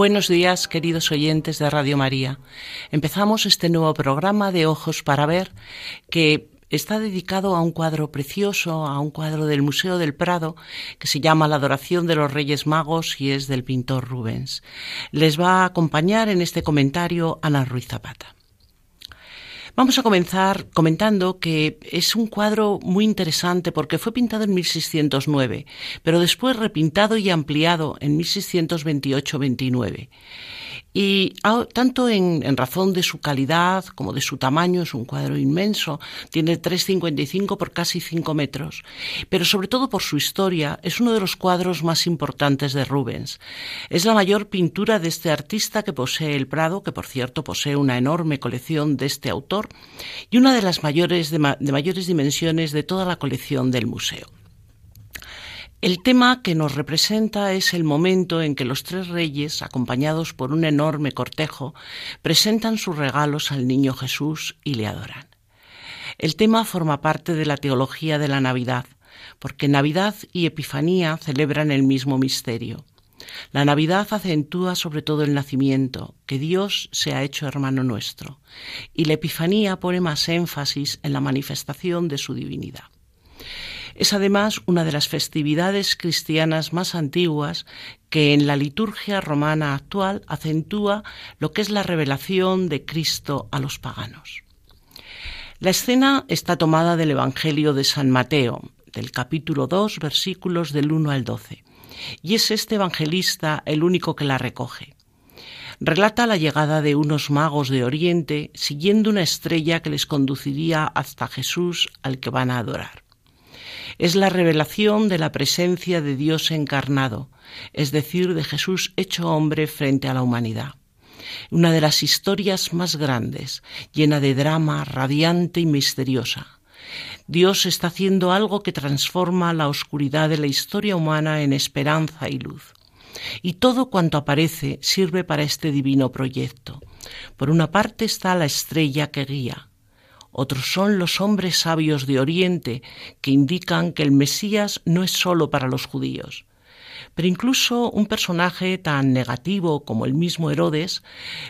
Buenos días, queridos oyentes de Radio María. Empezamos este nuevo programa de Ojos para Ver que está dedicado a un cuadro precioso, a un cuadro del Museo del Prado que se llama La adoración de los Reyes Magos y es del pintor Rubens. Les va a acompañar en este comentario Ana Ruiz Zapata. Vamos a comenzar comentando que es un cuadro muy interesante porque fue pintado en 1609, pero después repintado y ampliado en 1628-29 y tanto en, razón de su calidad como de su tamaño, es un cuadro inmenso, tiene 3,55 por casi 5 metros, pero sobre todo por su historia, es uno de los cuadros más importantes de Rubens. Es la mayor pintura de este artista que posee el Prado, que por cierto posee una enorme colección de este autor, y una de las mayores de mayores dimensiones de toda la colección del museo. El tema que nos representa es el momento en que los tres reyes, acompañados por un enorme cortejo, presentan sus regalos al niño Jesús y le adoran. El tema forma parte de la teología de la Navidad, porque Navidad y Epifanía celebran el mismo misterio. La Navidad acentúa sobre todo el nacimiento, que Dios se ha hecho hermano nuestro, y la Epifanía pone más énfasis en la manifestación de su divinidad. Es además una de las festividades cristianas más antiguas que en la liturgia romana actual acentúa lo que es la revelación de Cristo a los paganos. La escena está tomada del Evangelio de San Mateo, del capítulo 2, versículos del 1 al 12, y es este evangelista el único que la recoge. Relata la llegada de unos magos de Oriente siguiendo una estrella que les conduciría hasta Jesús al que van a adorar es la revelación de la presencia de Dios encarnado, es decir, de Jesús hecho hombre frente a la humanidad. Una de las historias más grandes, llena de drama, radiante y misteriosa. Dios está haciendo algo que transforma la oscuridad de la historia humana en esperanza y luz. Y todo cuanto aparece sirve para este divino proyecto. Por una parte está la estrella que guía, otros son los hombres sabios de Oriente que indican que el Mesías no es sólo para los judíos. Pero incluso un personaje tan negativo como el mismo Herodes,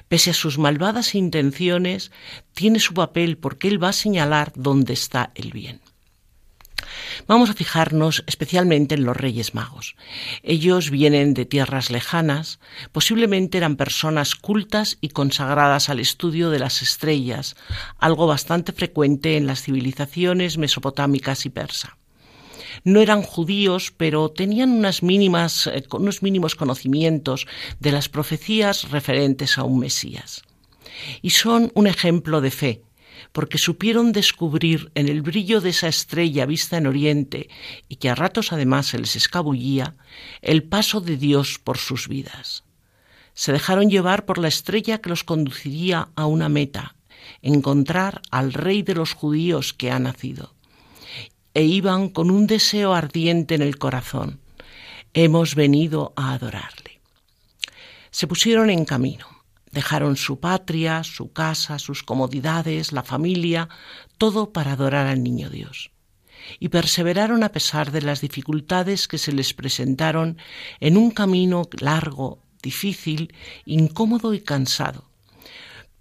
pese a sus malvadas intenciones, tiene su papel porque él va a señalar dónde está el bien. Vamos a fijarnos especialmente en los Reyes Magos. Ellos vienen de tierras lejanas, posiblemente eran personas cultas y consagradas al estudio de las estrellas, algo bastante frecuente en las civilizaciones mesopotámicas y persa. No eran judíos, pero tenían eh, unos mínimos conocimientos de las profecías referentes a un Mesías. Y son un ejemplo de fe, porque supieron descubrir en el brillo de esa estrella vista en Oriente y que a ratos además se les escabullía, el paso de Dios por sus vidas. Se dejaron llevar por la estrella que los conduciría a una meta, encontrar al rey de los judíos que ha nacido. E iban con un deseo ardiente en el corazón. Hemos venido a adorarle. Se pusieron en camino Dejaron su patria, su casa, sus comodidades, la familia, todo para adorar al Niño Dios. Y perseveraron a pesar de las dificultades que se les presentaron en un camino largo, difícil, incómodo y cansado.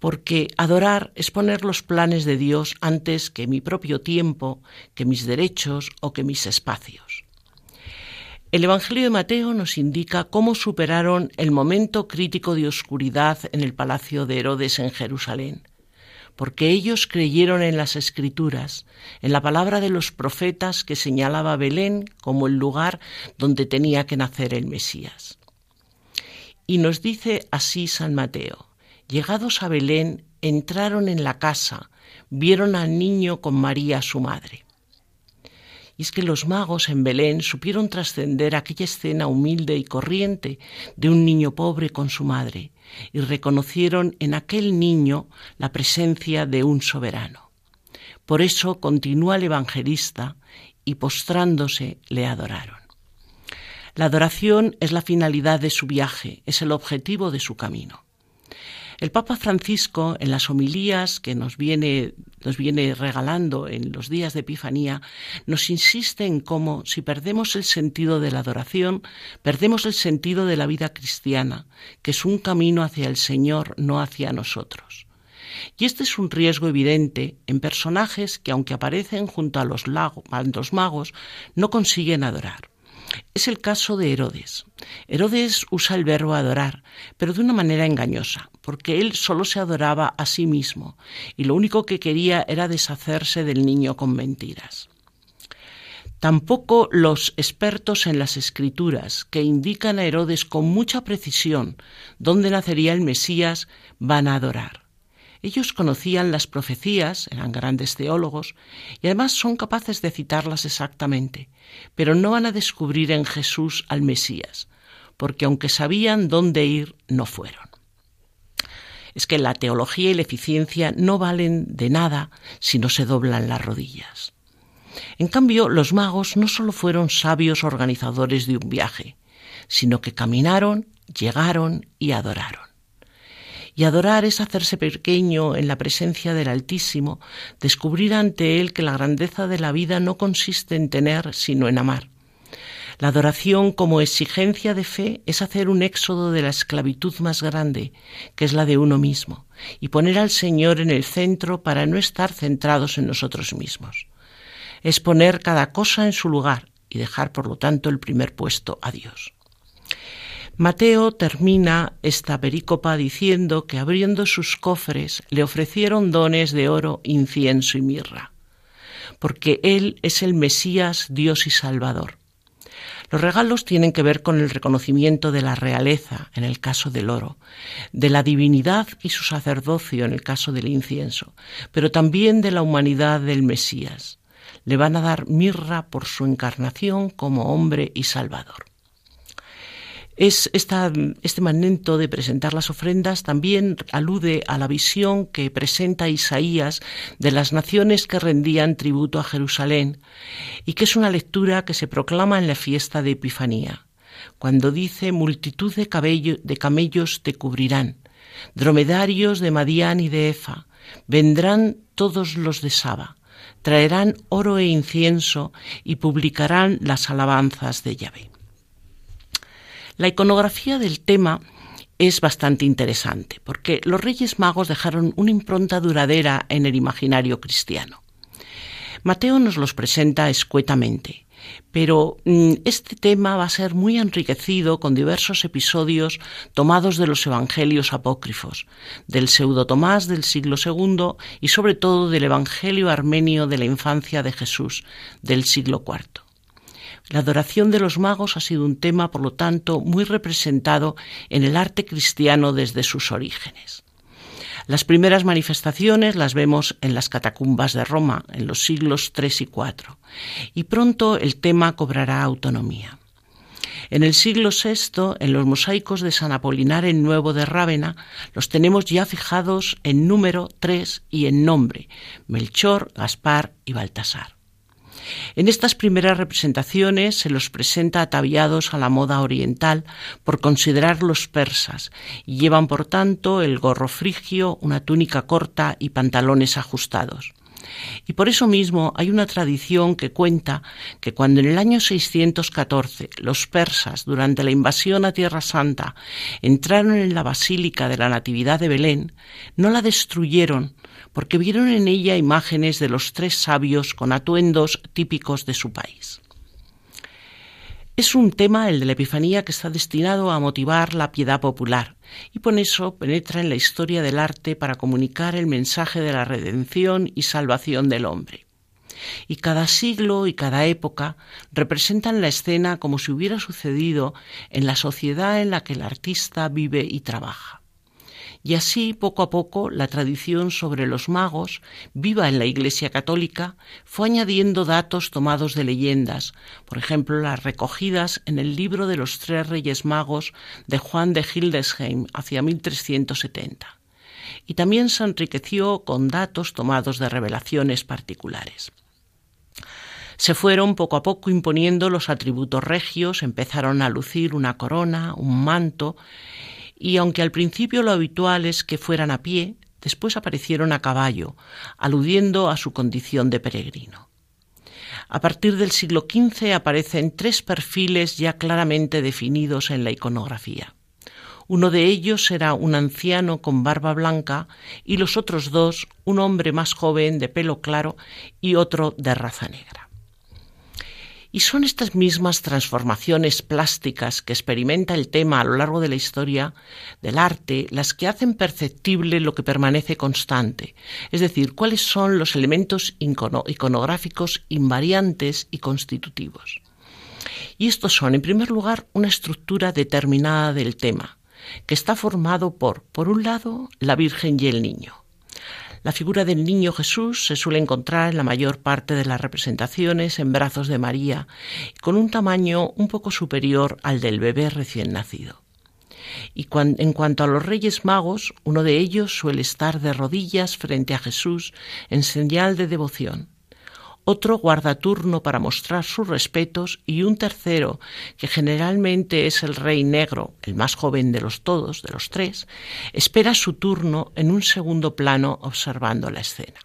Porque adorar es poner los planes de Dios antes que mi propio tiempo, que mis derechos o que mis espacios. El Evangelio de Mateo nos indica cómo superaron el momento crítico de oscuridad en el palacio de Herodes en Jerusalén, porque ellos creyeron en las escrituras, en la palabra de los profetas que señalaba Belén como el lugar donde tenía que nacer el Mesías. Y nos dice así San Mateo, llegados a Belén, entraron en la casa, vieron al niño con María su madre Y es que los magos en Belén supieron trascender aquella escena humilde y corriente de un niño pobre con su madre y reconocieron en aquel niño la presencia de un soberano. Por eso continúa el evangelista y postrándose le adoraron. La adoración es la finalidad de su viaje, es el objetivo de su camino. El Papa Francisco, en las homilías que nos viene, regalando en los días de Epifanía, nos insiste en cómo, si perdemos el sentido de la adoración, perdemos el sentido de la vida cristiana, que es un camino hacia el Señor, no hacia nosotros. Y este es un riesgo evidente en personajes que, aunque aparecen junto a los, a los magos, no consiguen adorar. Es el caso de Herodes. Herodes usa el verbo adorar, pero de una manera engañosa, porque él solo se adoraba a sí mismo y lo único que quería era deshacerse del niño con mentiras. Tampoco los expertos en las escrituras, que indican a Herodes con mucha precisión dónde nacería el Mesías, van a adorar. Ellos conocían las profecías, eran grandes teólogos, y además son capaces de citarlas exactamente, pero no van a descubrir en Jesús al Mesías, porque aunque sabían dónde ir, no fueron. Es que la teología y la eficiencia no valen de nada si no se doblan las rodillas. En cambio, los magos no solo fueron sabios organizadores de un viaje, sino que caminaron, llegaron y adoraron. Y adorar es hacerse pequeño en la presencia del Altísimo, descubrir ante Él que la grandeza de la vida no consiste en tener, sino en amar. La adoración como exigencia de fe es hacer un éxodo de la esclavitud más grande, que es la de uno mismo, y poner al Señor en el centro para no estar centrados en nosotros mismos. Es poner cada cosa en su lugar y dejar, por lo tanto, el primer puesto a Dios. Mateo termina esta perícopa diciendo que abriendo sus cofres le ofrecieron dones de oro, incienso y mirra, porque Él es el Mesías, Dios y Salvador. Los regalos tienen que ver con el reconocimiento de la realeza, en el caso del oro, de la divinidad y su sacerdocio, en el caso del incienso, pero también de la humanidad del Mesías. Le van a dar mirra por su encarnación como hombre y salvador. Es este momento de presentar las ofrendas también alude a la visión que presenta Isaías de las naciones que rendían tributo a Jerusalén y que es una lectura que se proclama en la fiesta de Epifanía, cuando dice multitud de, de camellos te cubrirán, dromedarios de Madián y de Efa, vendrán todos los de Saba, traerán oro e incienso y publicarán las alabanzas de Yahvé. La iconografía del tema es bastante interesante, porque los Reyes Magos dejaron una impronta duradera en el imaginario cristiano. Mateo nos los presenta escuetamente, pero mm, este tema va a ser muy enriquecido con diversos episodios tomados de los evangelios apócrifos, del pseudo Tomás del siglo II y sobre todo del Evangelio armenio de la infancia de Jesús del siglo IV. La adoración de los magos ha sido un tema, por lo tanto, muy representado en el arte cristiano desde sus orígenes. Las primeras manifestaciones las vemos en las catacumbas de Roma, en los siglos III y IV, y pronto el tema cobrará autonomía. En el siglo VI, en los mosaicos de San Apolinar en Nuevo de Rávena, los tenemos ya fijados en número tres y en nombre, Melchor, Gaspar y Baltasar. En estas primeras representaciones se los presenta ataviados a la moda oriental por considerar los persas y llevan por tanto el gorro frigio, una túnica corta y pantalones ajustados. Y por eso mismo hay una tradición que cuenta que cuando en el año 614 los persas, durante la invasión a Tierra Santa, entraron en la Basílica de la Natividad de Belén, no la destruyeron porque vieron en ella imágenes de los tres sabios con atuendos típicos de su país. Es un tema, el de la Epifanía, que está destinado a motivar la piedad popular y por eso penetra en la historia del arte para comunicar el mensaje de la redención y salvación del hombre. Y cada siglo y cada época representan la escena como si hubiera sucedido en la sociedad en la que el artista vive y trabaja. Y así, poco a poco, la tradición sobre los magos, viva en la Iglesia Católica, fue añadiendo datos tomados de leyendas, por ejemplo, las recogidas en el libro de los tres Reyes Magos de Juan de Hildesheim hacia 1370. Y también se enriqueció con datos tomados de revelaciones particulares. Se fueron poco a poco imponiendo los atributos regios, empezaron a lucir una corona, un manto, y aunque al principio lo habitual es que fueran a pie, después aparecieron a caballo, aludiendo a su condición de peregrino. A partir del siglo XV aparecen tres perfiles ya claramente definidos en la iconografía. Uno de ellos era un anciano con barba blanca y los otros dos un hombre más joven de pelo claro y otro de raza negra. Y son estas mismas transformaciones plásticas que experimenta el tema a lo largo de la historia del arte las que hacen perceptible lo que permanece constante, es decir, cuáles son los elementos iconográficos invariantes y constitutivos. Y estos son, en primer lugar, una estructura determinada del tema, que está formado por, por un lado, la Virgen y el Niño, la figura del niño Jesús se suele encontrar en la mayor parte de las representaciones en brazos de María, con un tamaño un poco superior al del bebé recién nacido. Y en cuanto a los reyes magos, uno de ellos suele estar de rodillas frente a Jesús en señal de devoción otro guarda turno para mostrar sus respetos y un tercero, que generalmente es el rey negro, el más joven de los todos, de los tres, espera su turno en un segundo plano observando la escena.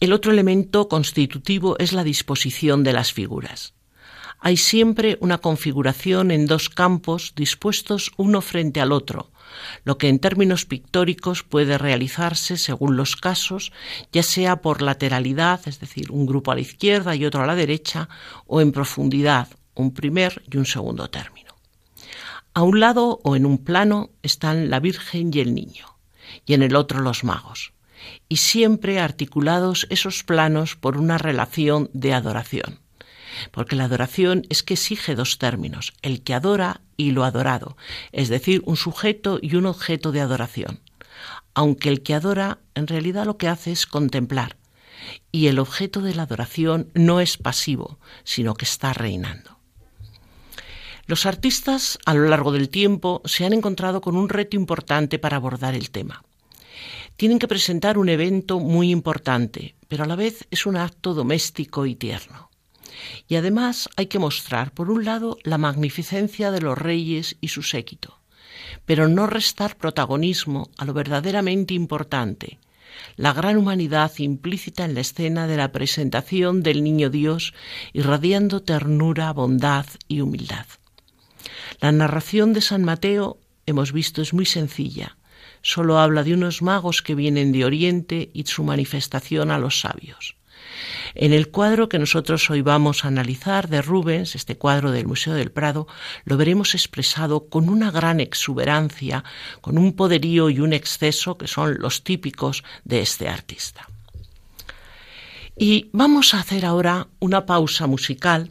El otro elemento constitutivo es la disposición de las figuras. Hay siempre una configuración en dos campos dispuestos uno frente al otro, lo que en términos pictóricos puede realizarse según los casos, ya sea por lateralidad, es decir, un grupo a la izquierda y otro a la derecha, o en profundidad, un primer y un segundo término. A un lado o en un plano están la Virgen y el Niño, y en el otro los magos, y siempre articulados esos planos por una relación de adoración porque la adoración es que exige dos términos, el que adora y lo adorado, es decir, un sujeto y un objeto de adoración. Aunque el que adora en realidad lo que hace es contemplar, y el objeto de la adoración no es pasivo, sino que está reinando. Los artistas a lo largo del tiempo se han encontrado con un reto importante para abordar el tema. Tienen que presentar un evento muy importante, pero a la vez es un acto doméstico y tierno. Y además hay que mostrar, por un lado, la magnificencia de los reyes y su séquito, pero no restar protagonismo a lo verdaderamente importante, la gran humanidad implícita en la escena de la presentación del niño Dios, irradiando ternura, bondad y humildad. La narración de San Mateo, hemos visto, es muy sencilla. Solo habla de unos magos que vienen de Oriente y su manifestación a los sabios. En el cuadro que nosotros hoy vamos a analizar de Rubens, este cuadro del Museo del Prado, lo veremos expresado con una gran exuberancia, con un poderío y un exceso que son los típicos de este artista. Y vamos a hacer ahora una pausa musical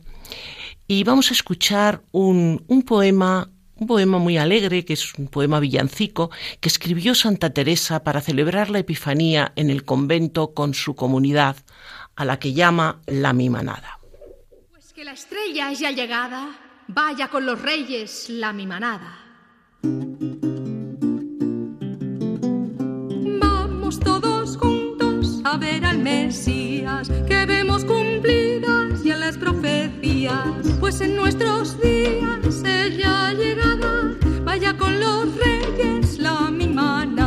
y vamos a escuchar un, poema un poema muy alegre, que es un poema villancico, que escribió Santa Teresa para celebrar la Epifanía en el convento con su comunidad, a la que llama la mimanada. Pues que la estrella es ya llegada, vaya con los reyes la mimanada. Vamos todos juntos a ver al Mesías, que vemos cumplidas ya las profecías, pues en nuestros días ella llegada, vaya con los reyes la mimanada.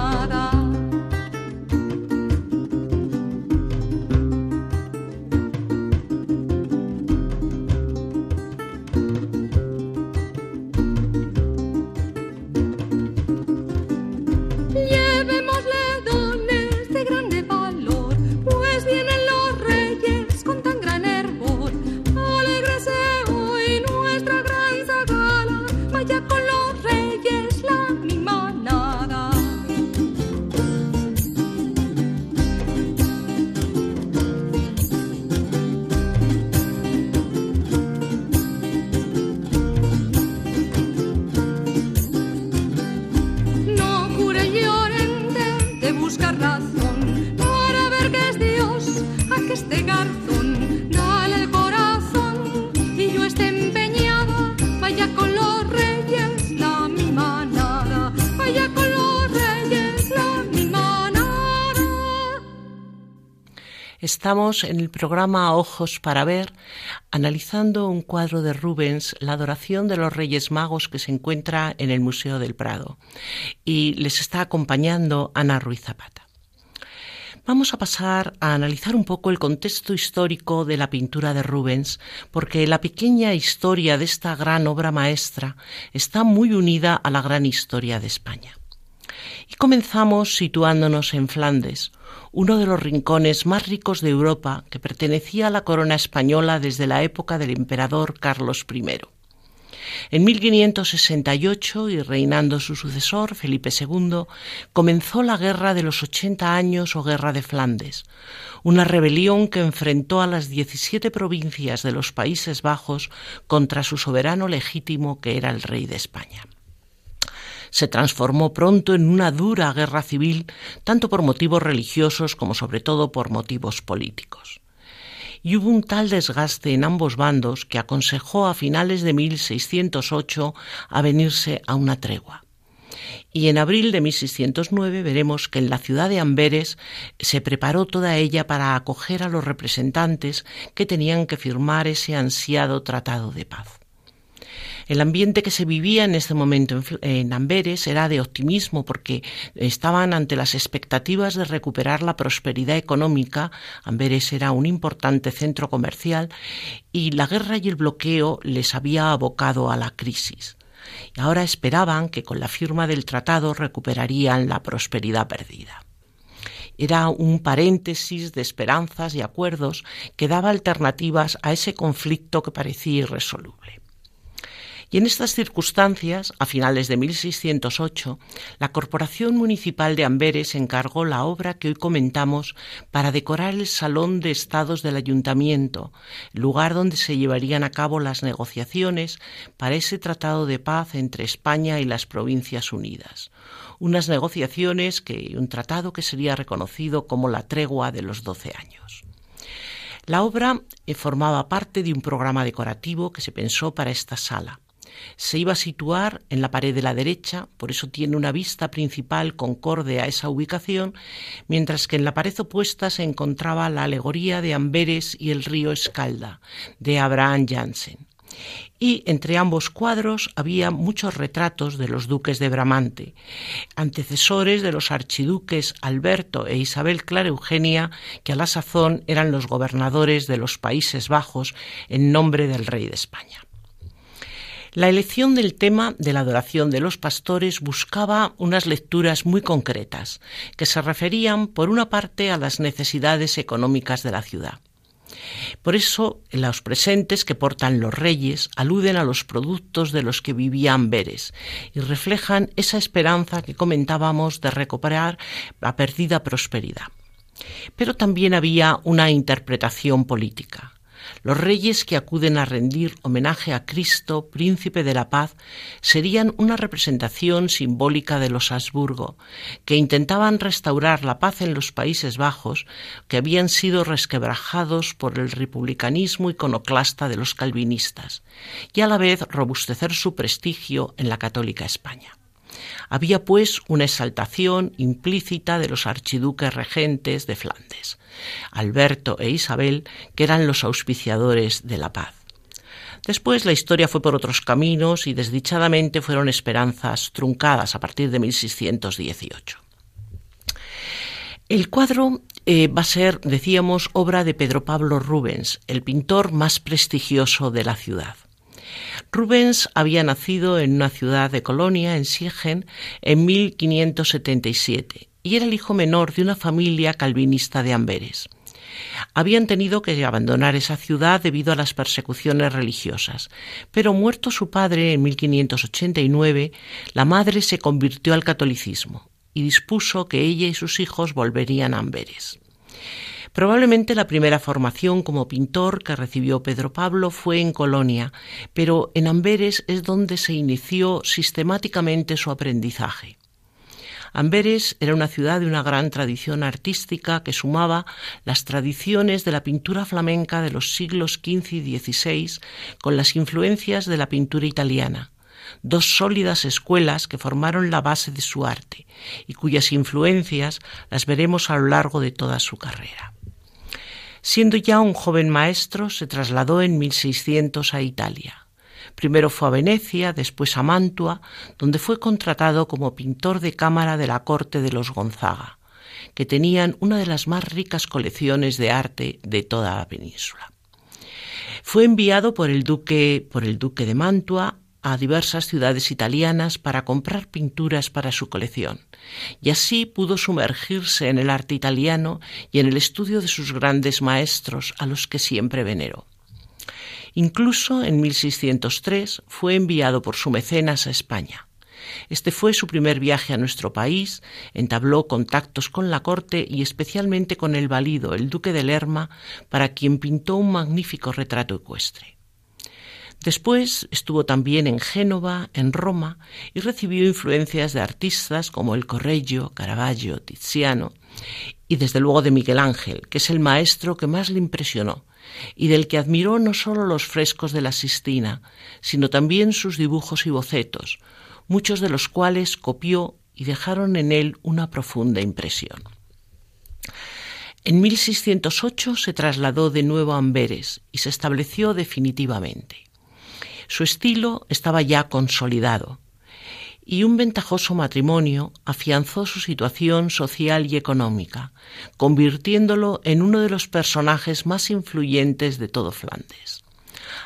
Estamos en el programa Ojos para Ver, analizando un cuadro de Rubens, La adoración de los Reyes Magos, que se encuentra en el Museo del Prado. Y les está acompañando Ana Ruiz Zapata. Vamos a pasar a analizar un poco el contexto histórico de la pintura de Rubens, porque la pequeña historia de esta gran obra maestra está muy unida a la gran historia de España. Y comenzamos situándonos en Flandes, uno de los rincones más ricos de Europa que pertenecía a la corona española desde la época del emperador Carlos I. En 1568, y reinando su sucesor, Felipe II, comenzó la Guerra de los Ochenta Años o Guerra de Flandes, una rebelión que enfrentó a las 17 provincias de los Países Bajos contra su soberano legítimo que era el rey de España se transformó pronto en una dura guerra civil, tanto por motivos religiosos como sobre todo por motivos políticos. Y hubo un tal desgaste en ambos bandos que aconsejó a finales de 1608 a venirse a una tregua. Y en abril de 1609 veremos que en la ciudad de Amberes se preparó toda ella para acoger a los representantes que tenían que firmar ese ansiado tratado de paz. El ambiente que se vivía en este momento en Amberes era de optimismo porque estaban ante las expectativas de recuperar la prosperidad económica. Amberes era un importante centro comercial y la guerra y el bloqueo les había abocado a la crisis. Y ahora esperaban que con la firma del tratado recuperarían la prosperidad perdida era un paréntesis de esperanzas y acuerdos que daba alternativas a ese conflicto que parecía irresoluble. Y en estas circunstancias, a finales de 1608, la Corporación Municipal de Amberes encargó la obra que hoy comentamos para decorar el Salón de Estados del Ayuntamiento, lugar donde se llevarían a cabo las negociaciones para ese tratado de paz entre España y las Provincias Unidas. Unas negociaciones que un tratado que sería reconocido como la tregua de los doce años. La obra eh, formaba parte de un programa decorativo que se pensó para esta sala se iba a situar en la pared de la derecha, por eso tiene una vista principal concorde a esa ubicación, mientras que en la pared opuesta se encontraba la alegoría de Amberes y el río Escalda, de Abraham Jansen. Y entre ambos cuadros había muchos retratos de los duques de Bramante, antecesores de los archiduques Alberto e Isabel Clara Eugenia, que a la sazón eran los gobernadores de los Países Bajos en nombre del rey de España. La elección del tema de la adoración de los pastores buscaba unas lecturas muy concretas, que se referían, por una parte, a las necesidades económicas de la ciudad. Por eso, los presentes que portan los reyes aluden a los productos de los que vivían Amberes y reflejan esa esperanza que comentábamos de recuperar la perdida prosperidad. Pero también había una interpretación política. Los reyes que acuden a rendir homenaje a Cristo, príncipe de la paz, serían una representación simbólica de los Habsburgo, que intentaban restaurar la paz en los Países Bajos, que habían sido resquebrajados por el republicanismo iconoclasta de los calvinistas, y a la vez robustecer su prestigio en la católica España. Había, pues, una exaltación implícita de los archiduques regentes de Flandes, Alberto e Isabel, que eran los auspiciadores de la paz. Después la historia fue por otros caminos y desdichadamente fueron esperanzas truncadas a partir de 1618. El cuadro eh, va a ser, decíamos, obra de Pedro Pablo Rubens, el pintor más prestigioso de la ciudad. Rubens había nacido en una ciudad de Colonia, en Siegen, en 1577 y era el hijo menor de una familia calvinista de Amberes. Habían tenido que abandonar esa ciudad debido a las persecuciones religiosas, pero muerto su padre en 1589, la madre se convirtió al catolicismo y dispuso que ella y sus hijos volverían a Amberes. Probablemente la primera formación como pintor que recibió Pedro Pablo fue en Colonia, pero en Amberes es donde se inició sistemáticamente su aprendizaje. Amberes era una ciudad de una gran tradición artística que sumaba las tradiciones de la pintura flamenca de los siglos XV y XVI con las influencias de la pintura italiana dos sólidas escuelas que formaron la base de su arte y cuyas influencias las veremos a lo largo de toda su carrera. Siendo ya un joven maestro, se trasladó en 1600 a Italia. Primero fue a Venecia, después a Mantua, donde fue contratado como pintor de cámara de la corte de los Gonzaga, que tenían una de las más ricas colecciones de arte de toda la península. Fue enviado por el duque, por el duque de Mantua a diversas ciudades italianas para comprar pinturas para su colección, y así pudo sumergirse en el arte italiano y en el estudio de sus grandes maestros a los que siempre veneró. Incluso en 1603 fue enviado por su mecenas a España. Este fue su primer viaje a nuestro país, entabló contactos con la corte y especialmente con el valido, el duque de Lerma, para quien pintó un magnífico retrato ecuestre. Después estuvo también en Génova, en Roma, y recibió influencias de artistas como el Correggio, Caravaggio, Tiziano, y desde luego de Miguel Ángel, que es el maestro que más le impresionó, y del que admiró no solo los frescos de la Sistina, sino también sus dibujos y bocetos, muchos de los cuales copió y dejaron en él una profunda impresión. En 1608 se trasladó de nuevo a Amberes y se estableció definitivamente. Su estilo estaba ya consolidado y un ventajoso matrimonio afianzó su situación social y económica, convirtiéndolo en uno de los personajes más influyentes de todo Flandes,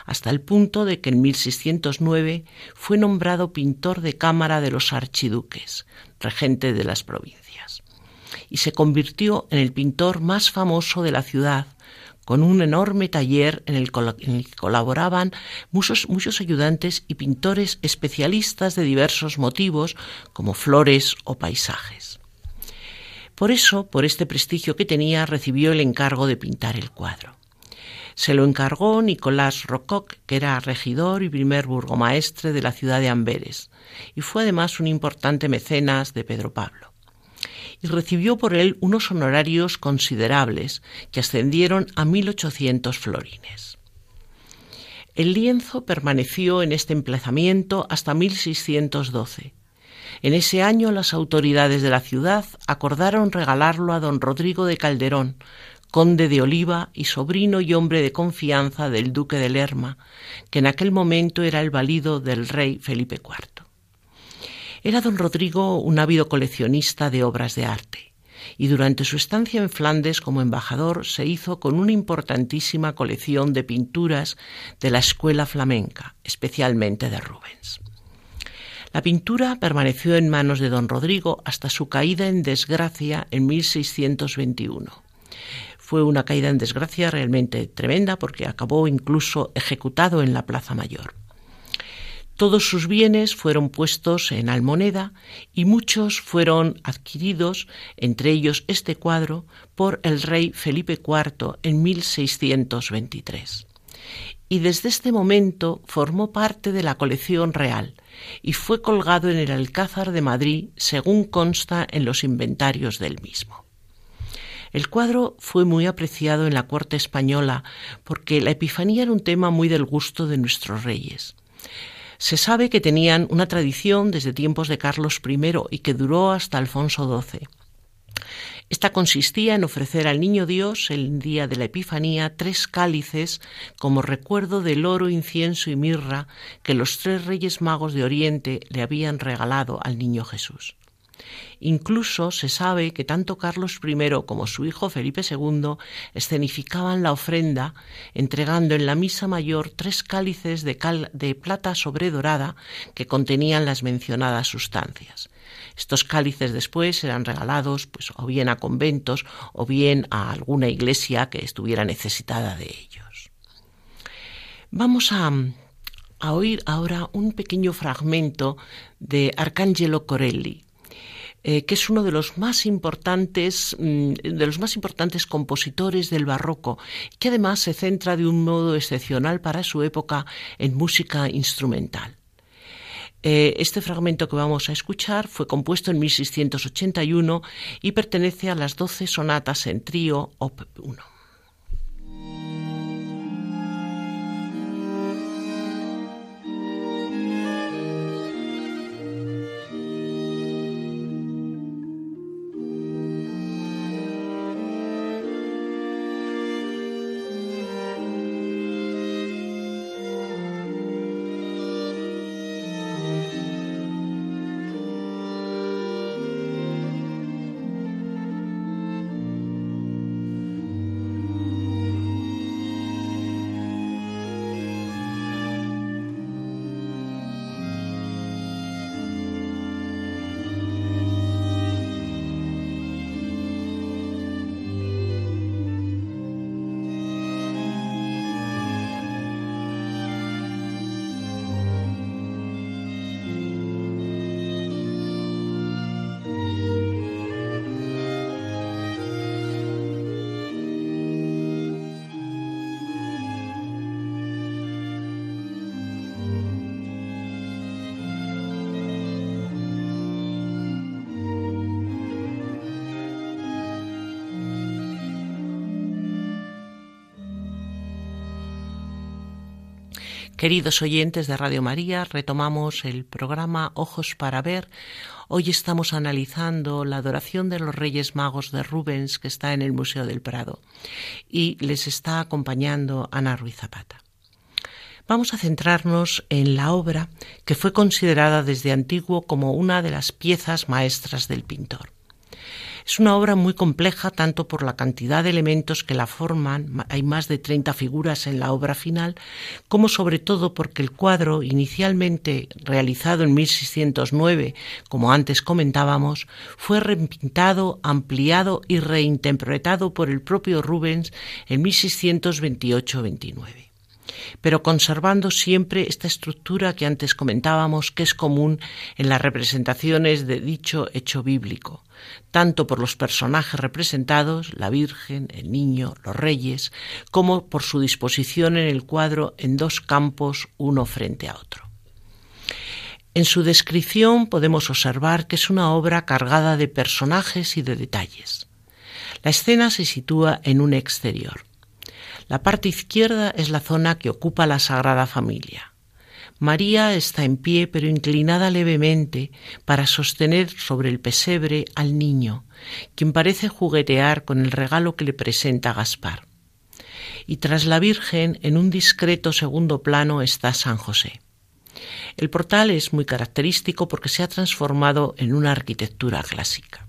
hasta el punto de que en 1609 fue nombrado pintor de cámara de los archiduques, regente de las provincias, y se convirtió en el pintor más famoso de la ciudad, con un enorme taller en el, que colaboraban muchos, muchos ayudantes y pintores especialistas de diversos motivos, como flores o paisajes. Por eso, por este prestigio que tenía, recibió el encargo de pintar el cuadro. Se lo encargó Nicolás Rococ, que era regidor y primer burgomaestre de la ciudad de Amberes, y fue además un importante mecenas de Pedro Pablo y recibió por él unos honorarios considerables que ascendieron a 1.800 florines. El lienzo permaneció en este emplazamiento hasta 1612. En ese año las autoridades de la ciudad acordaron regalarlo a don Rodrigo de Calderón, conde de Oliva y sobrino y hombre de confianza del duque de Lerma, que en aquel momento era el valido del rey Felipe IV. Era don Rodrigo un ávido coleccionista de obras de arte y durante su estancia en Flandes como embajador se hizo con una importantísima colección de pinturas de la escuela flamenca, especialmente de Rubens. La pintura permaneció en manos de don Rodrigo hasta su caída en desgracia en 1621. Fue una caída en desgracia realmente tremenda porque acabó incluso ejecutado en la Plaza Mayor. Todos sus bienes fueron puestos en almoneda y muchos fueron adquiridos, entre ellos este cuadro, por el rey Felipe IV en 1623. Y desde este momento formó parte de la colección real y fue colgado en el Alcázar de Madrid según consta en los inventarios del mismo. El cuadro fue muy apreciado en la corte española porque la Epifanía era un tema muy del gusto de nuestros reyes. Se sabe que tenían una tradición desde tiempos de Carlos I y que duró hasta Alfonso XII. Esta consistía en ofrecer al Niño Dios el día de la Epifanía tres cálices como recuerdo del oro, incienso y mirra que los tres reyes magos de Oriente le habían regalado al Niño Jesús. Incluso se sabe que tanto Carlos I como su hijo Felipe II escenificaban la ofrenda entregando en la misa mayor tres cálices de, de plata sobredorada que contenían las mencionadas sustancias. Estos cálices después eran regalados pues, o bien a conventos o bien a alguna iglesia que estuviera necesitada de ellos. Vamos a, a oír ahora un pequeño fragmento de Arcangelo Corelli, eh, que es uno de los más importantes mm, de los más importantes compositores del barroco, que además se centra de un modo excepcional para su época en música instrumental. Eh, este fragmento que vamos a escuchar fue compuesto en 1681 y pertenece a las 12 sonatas en trío Op. 1. Queridos oyentes de Radio María, retomamos el programa Ojos para Ver. Hoy estamos analizando la adoración de los Reyes Magos de Rubens que está en el Museo del Prado y les está acompañando Ana Ruiz Zapata. Vamos a centrarnos en la obra que fue considerada desde antiguo como una de las piezas maestras del pintor. Es una obra muy compleja tanto por la cantidad de elementos que la forman, hay más de 30 figuras en la obra final, como sobre todo porque el cuadro, inicialmente realizado en 1609, como antes comentábamos, fue repintado, ampliado y reinterpretado por el propio Rubens en 1628-29 pero conservando siempre esta estructura que antes comentábamos que es común en las representaciones de dicho hecho bíblico, tanto por los personajes representados, la Virgen, el Niño, los Reyes, como por su disposición en el cuadro en dos campos uno frente a otro. En su descripción podemos observar que es una obra cargada de personajes y de detalles. La escena se sitúa en un exterior. La parte izquierda es la zona que ocupa la Sagrada Familia. María está en pie pero inclinada levemente para sostener sobre el pesebre al niño, quien parece juguetear con el regalo que le presenta Gaspar. Y tras la Virgen, en un discreto segundo plano, está San José. El portal es muy característico porque se ha transformado en una arquitectura clásica.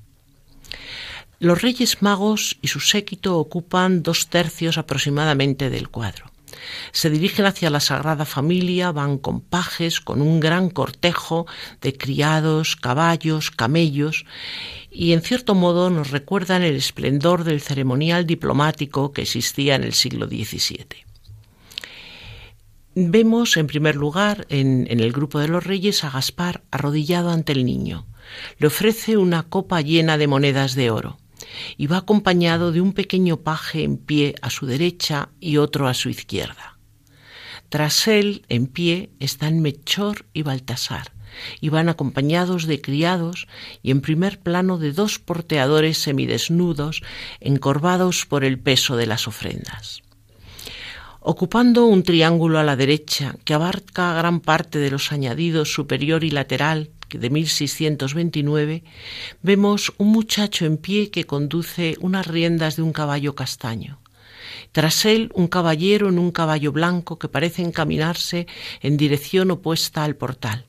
Los Reyes Magos y su séquito ocupan dos tercios aproximadamente del cuadro. Se dirigen hacia la Sagrada Familia, van con pajes, con un gran cortejo de criados, caballos, camellos, y en cierto modo nos recuerdan el esplendor del ceremonial diplomático que existía en el siglo XVII. Vemos, en primer lugar, en, en, el grupo de los reyes a Gaspar arrodillado ante el niño. Le ofrece una copa llena de monedas de oro y va acompañado de un pequeño paje en pie a su derecha y otro a su izquierda. Tras él, en pie, están Melchor y Baltasar, y van acompañados de criados y en primer plano de dos porteadores semidesnudos, encorvados por el peso de las ofrendas. Ocupando un triángulo a la derecha que abarca gran parte de los añadidos superior y lateral de 1629, vemos un muchacho en pie que conduce unas riendas de un caballo castaño. Tras él, un caballero en un caballo blanco que parece encaminarse en dirección opuesta al portal,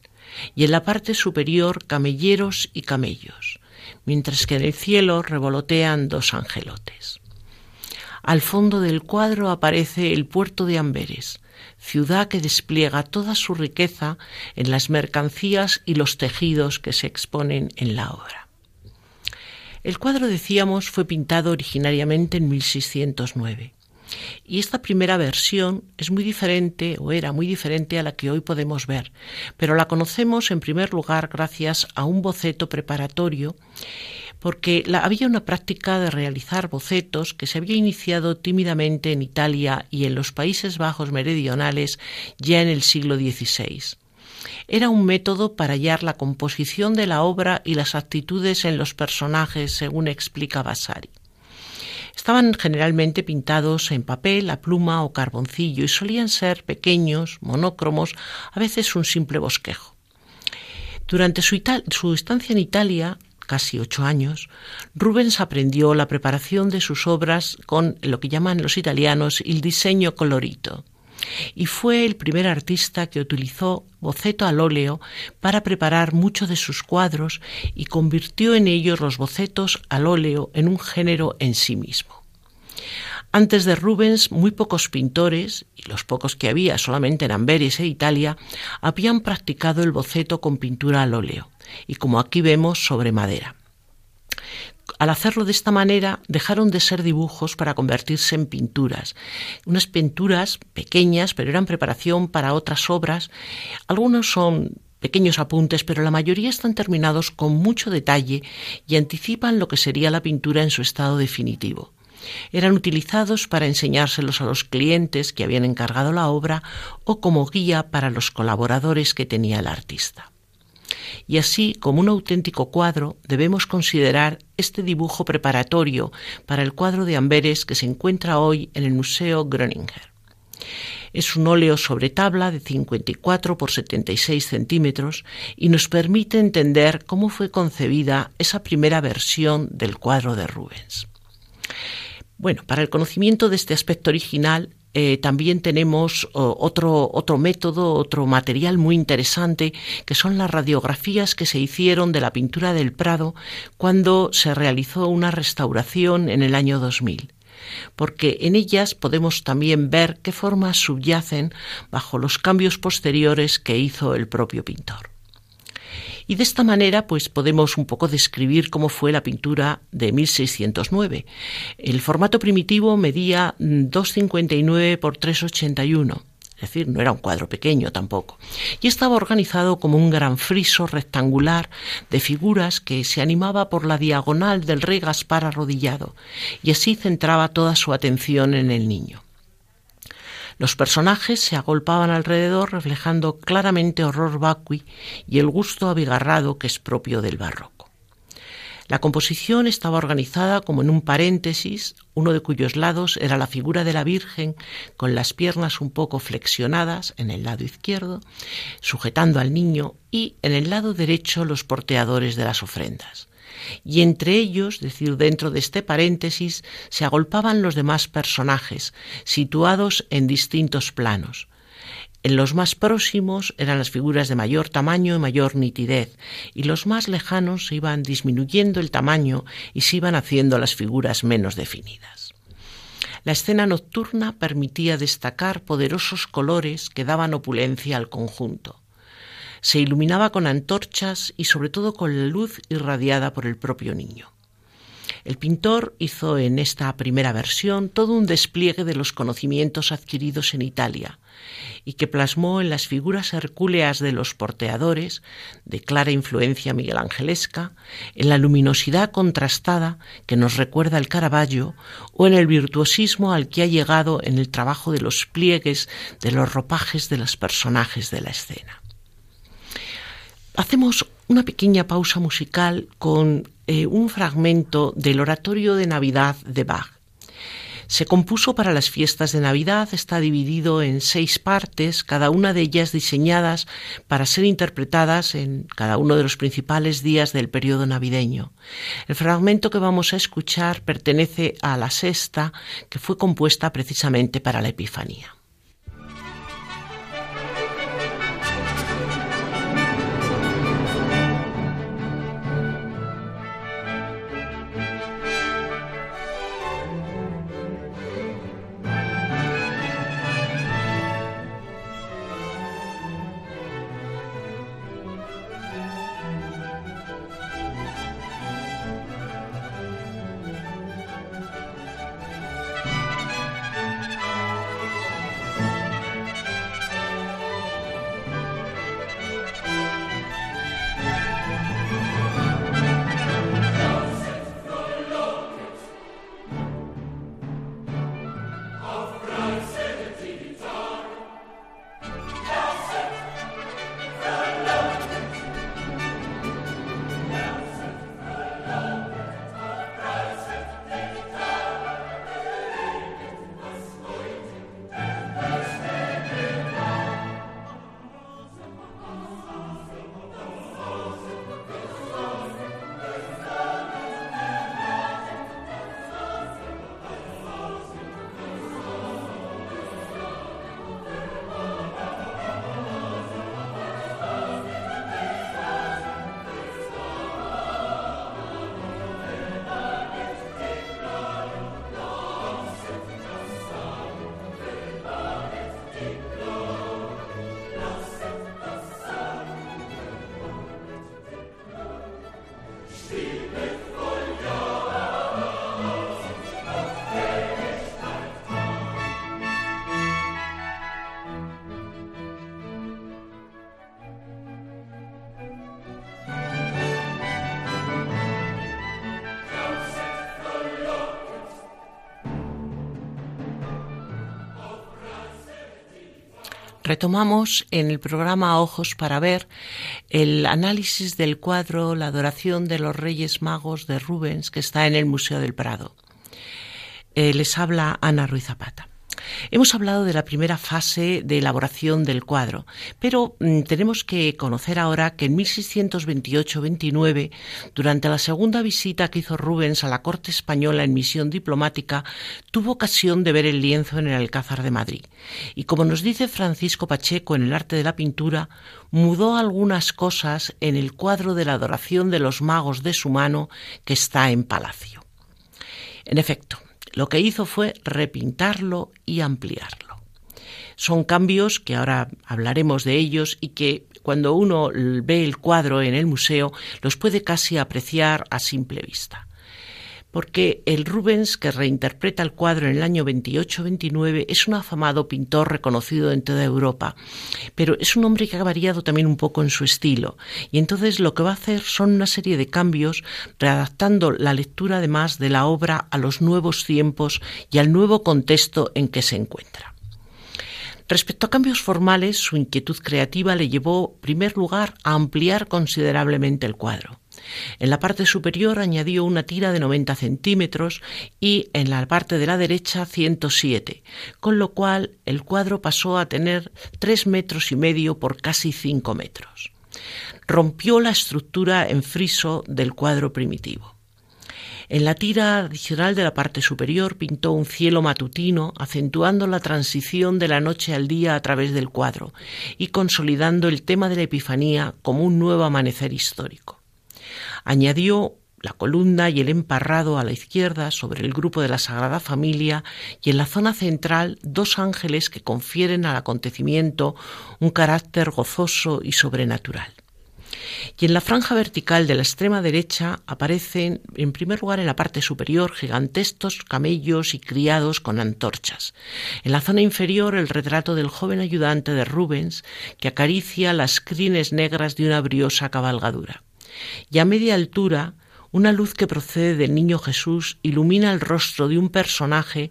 y en la parte superior camelleros y camellos, mientras que en el cielo revolotean dos angelotes. Al fondo del cuadro aparece el puerto de Amberes, ciudad que despliega toda su riqueza en las mercancías y los tejidos que se exponen en la obra. El cuadro, decíamos, fue pintado originariamente en 1609. Y esta primera versión es muy diferente o era muy diferente a la que hoy podemos ver, pero la conocemos en primer lugar gracias a un boceto preparatorio porque había una práctica de realizar bocetos que se había iniciado tímidamente en Italia y en los Países Bajos meridionales ya en el siglo XVI. era un método para hallar la composición de la obra y las actitudes en los personajes, según explica Vasari. Estaban generalmente pintados en papel, a pluma o carboncillo y solían ser pequeños, monócromos, a veces un simple bosquejo. Durante su, su estancia en Italia, casi ocho años, Rubens aprendió la preparación de sus obras con lo que llaman los italianos el diseño colorito y fue el primer artista que utilizó boceto al óleo para preparar muchos de sus cuadros y convirtió en ellos los bocetos al óleo en un género en sí mismo. Antes de Rubens, muy pocos pintores, y los pocos que había solamente en Amberes e Italia, habían practicado el boceto con pintura al óleo, y como aquí vemos, sobre madera. Al hacerlo de esta manera, dejaron de ser dibujos para convertirse en pinturas. Unas pinturas pequeñas, pero eran preparación para otras obras. Algunos son pequeños apuntes, pero la mayoría están terminados con mucho detalle y anticipan lo que sería la pintura en su estado definitivo. Eran utilizados para enseñárselos a los clientes que habían encargado la obra o como guía para los colaboradores que tenía el artista. Y así, como un auténtico cuadro, debemos considerar este dibujo preparatorio para el cuadro de Amberes que se encuentra hoy en el Museo Groninger. Es un óleo sobre tabla de 54 por 76 centímetros y nos permite entender cómo fue concebida esa primera versión del cuadro de Rubens. Bueno, para el conocimiento de este aspecto original eh, también tenemos otro, otro método, otro material muy interesante, que son las radiografías que se hicieron de la pintura del Prado cuando se realizó una restauración en el año 2000 porque en ellas podemos también ver qué formas subyacen bajo los cambios posteriores que hizo el propio pintor. Y de esta manera, pues podemos un poco describir cómo fue la pintura de 1609. El formato primitivo medía 2,59 por 3,81 es decir, no era un cuadro pequeño tampoco, y estaba organizado como un gran friso rectangular de figuras que se animaba por la diagonal del rey Gaspar arrodillado, y así centraba toda su atención en el niño. Los personajes se agolpaban alrededor reflejando claramente horror vacui y el gusto abigarrado que es propio del barroco. La composición estaba organizada como en un paréntesis, uno de cuyos lados era la figura de la Virgen con las piernas un poco flexionadas en el lado izquierdo, sujetando al niño, y en el lado derecho los porteadores de las ofrendas y entre ellos, es decir, dentro de este paréntesis, se agolpaban los demás personajes, situados en distintos planos. En los más próximos eran las figuras de mayor tamaño y mayor nitidez, y los más lejanos se iban disminuyendo el tamaño y se iban haciendo las figuras menos definidas. La escena nocturna permitía destacar poderosos colores que daban opulencia al conjunto se iluminaba con antorchas y sobre todo con la luz irradiada por el propio niño. El pintor hizo en esta primera versión todo un despliegue de los conocimientos adquiridos en Italia y que plasmó en las figuras hercúleas de los porteadores, de clara influencia miguelangelesca, en la luminosidad contrastada que nos recuerda el Caravaggio o en el virtuosismo al que ha llegado en el trabajo de los pliegues de los ropajes de los personajes de la escena. Hacemos una pequeña pausa musical con eh, un fragmento del oratorio de Navidad de Bach. Se compuso para las fiestas de Navidad, está dividido en seis partes, cada una de ellas diseñadas para ser interpretadas en cada uno de los principales días del periodo navideño. El fragmento que vamos a escuchar pertenece a la sexta, que fue compuesta precisamente para la Epifanía. Retomamos en el programa Ojos para ver el análisis del cuadro La adoración de los Reyes Magos de Rubens que está en el Museo del Prado. Eh, les habla Ana Ruiz Zapata. Hemos hablado de la primera fase de elaboración del cuadro, pero mm, tenemos que conocer ahora que en 1628-29, durante la segunda visita que hizo Rubens a la corte española en misión diplomática, tuvo ocasión de ver el lienzo en el Alcázar de Madrid. Y como nos dice Francisco Pacheco en el arte de la pintura, mudó algunas cosas en el cuadro de la adoración de los magos de su mano que está en palacio. En efecto, lo que hizo fue repintarlo y ampliarlo. Son cambios que ahora hablaremos de ellos y que cuando uno ve el cuadro en el museo los puede casi apreciar a simple vista porque el Rubens que reinterpreta el cuadro en el año 28-29 es un afamado pintor reconocido en toda Europa, pero es un hombre que ha variado también un poco en su estilo, y entonces lo que va a hacer son una serie de cambios, readaptando la lectura además de la obra a los nuevos tiempos y al nuevo contexto en que se encuentra. Respecto a cambios formales, su inquietud creativa le llevó, en primer lugar, a ampliar considerablemente el cuadro. En la parte superior añadió una tira de 90 centímetros y en la parte de la derecha 107, con lo cual el cuadro pasó a tener 3 metros y medio por casi 5 metros. Rompió la estructura en friso del cuadro primitivo. En la tira adicional de la parte superior pintó un cielo matutino, acentuando la transición de la noche al día a través del cuadro y consolidando el tema de la Epifanía como un nuevo amanecer histórico. Añadió la columna y el emparrado a la izquierda sobre el grupo de la Sagrada Familia y en la zona central dos ángeles que confieren al acontecimiento un carácter gozoso y sobrenatural. Y en la franja vertical de la extrema derecha aparecen, en primer lugar en la parte superior, gigantescos camellos y criados con antorchas. En la zona inferior, el retrato del joven ayudante de Rubens, que acaricia las crines negras de una briosa cabalgadura y a media altura una luz que procede del niño Jesús ilumina el rostro de un personaje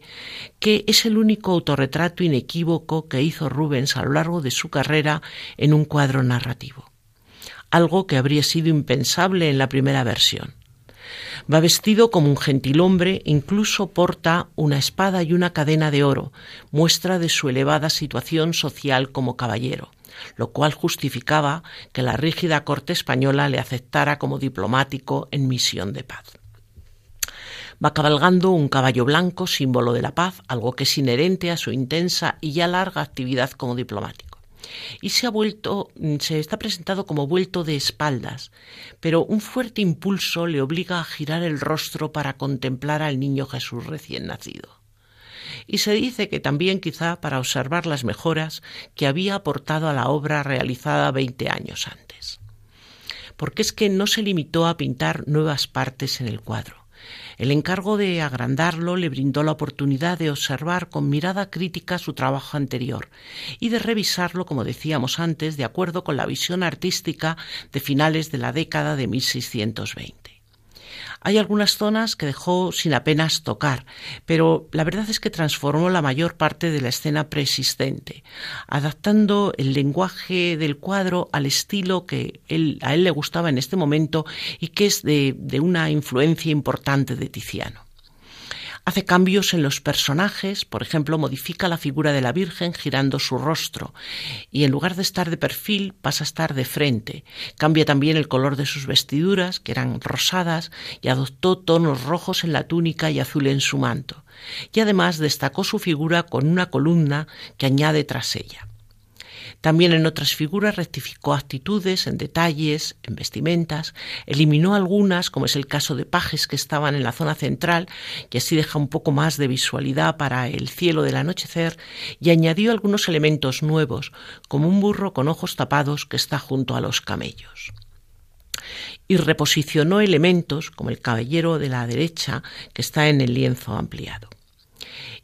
que es el único autorretrato inequívoco que hizo Rubens a lo largo de su carrera en un cuadro narrativo, algo que habría sido impensable en la primera versión. Va vestido como un gentilhombre, incluso porta una espada y una cadena de oro, muestra de su elevada situación social como caballero lo cual justificaba que la rígida corte española le aceptara como diplomático en misión de paz. Va cabalgando un caballo blanco, símbolo de la paz, algo que es inherente a su intensa y ya larga actividad como diplomático. Y se ha vuelto, se está presentado como vuelto de espaldas, pero un fuerte impulso le obliga a girar el rostro para contemplar al niño Jesús recién nacido y se dice que también quizá para observar las mejoras que había aportado a la obra realizada veinte años antes. Porque es que no se limitó a pintar nuevas partes en el cuadro. El encargo de agrandarlo le brindó la oportunidad de observar con mirada crítica su trabajo anterior y de revisarlo, como decíamos antes, de acuerdo con la visión artística de finales de la década de 1620. Hay algunas zonas que dejó sin apenas tocar, pero la verdad es que transformó la mayor parte de la escena preexistente, adaptando el lenguaje del cuadro al estilo que a él le gustaba en este momento y que es de una influencia importante de Tiziano. Hace cambios en los personajes, por ejemplo, modifica la figura de la Virgen girando su rostro y en lugar de estar de perfil pasa a estar de frente. Cambia también el color de sus vestiduras, que eran rosadas, y adoptó tonos rojos en la túnica y azul en su manto. Y además destacó su figura con una columna que añade tras ella. También en otras figuras rectificó actitudes, en detalles, en vestimentas, eliminó algunas, como es el caso de pajes que estaban en la zona central, y así deja un poco más de visualidad para el cielo del anochecer, y añadió algunos elementos nuevos, como un burro con ojos tapados que está junto a los camellos y reposicionó elementos como el caballero de la derecha que está en el lienzo ampliado.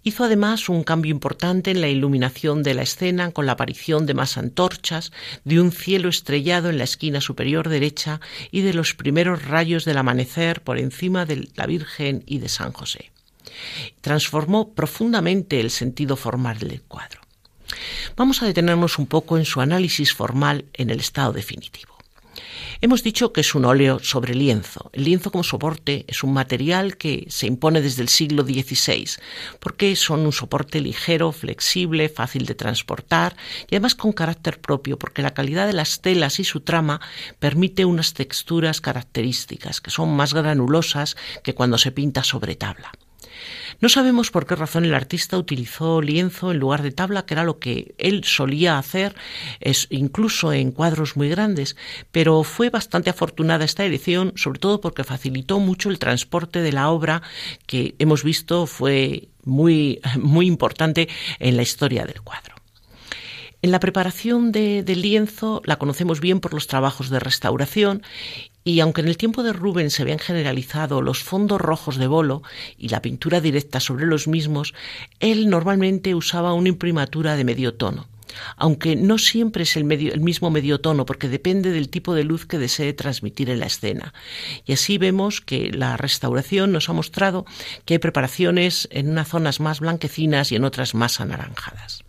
Hizo además un cambio importante en la iluminación de la escena con la aparición de más antorchas, de un cielo estrellado en la esquina superior derecha y de los primeros rayos del amanecer por encima de la Virgen y de San José. Transformó profundamente el sentido formal del cuadro. Vamos a detenernos un poco en su análisis formal en el estado definitivo. Hemos dicho que es un óleo sobre lienzo. El lienzo como soporte es un material que se impone desde el siglo XVI, porque son un soporte ligero, flexible, fácil de transportar y además con carácter propio, porque la calidad de las telas y su trama permite unas texturas características que son más granulosas que cuando se pinta sobre tabla. No sabemos por qué razón el artista utilizó lienzo en lugar de tabla, que era lo que él solía hacer, incluso en cuadros muy grandes, pero fue bastante afortunada esta elección, sobre todo porque facilitó mucho el transporte de la obra que hemos visto fue muy, muy importante en la historia del cuadro. En la preparación del lienzo la conocemos bien por los trabajos de restauración y aunque en el tiempo de Rubens se habían generalizado los fondos rojos de bolo y la pintura directa sobre los mismos, él normalmente usaba una imprimatura de medio tono aunque no siempre es el, mismo medio tono, porque depende del tipo de luz que desee transmitir en la escena. Y así vemos que la restauración nos ha mostrado que hay preparaciones en unas zonas más blanquecinas y en otras más anaranjadas.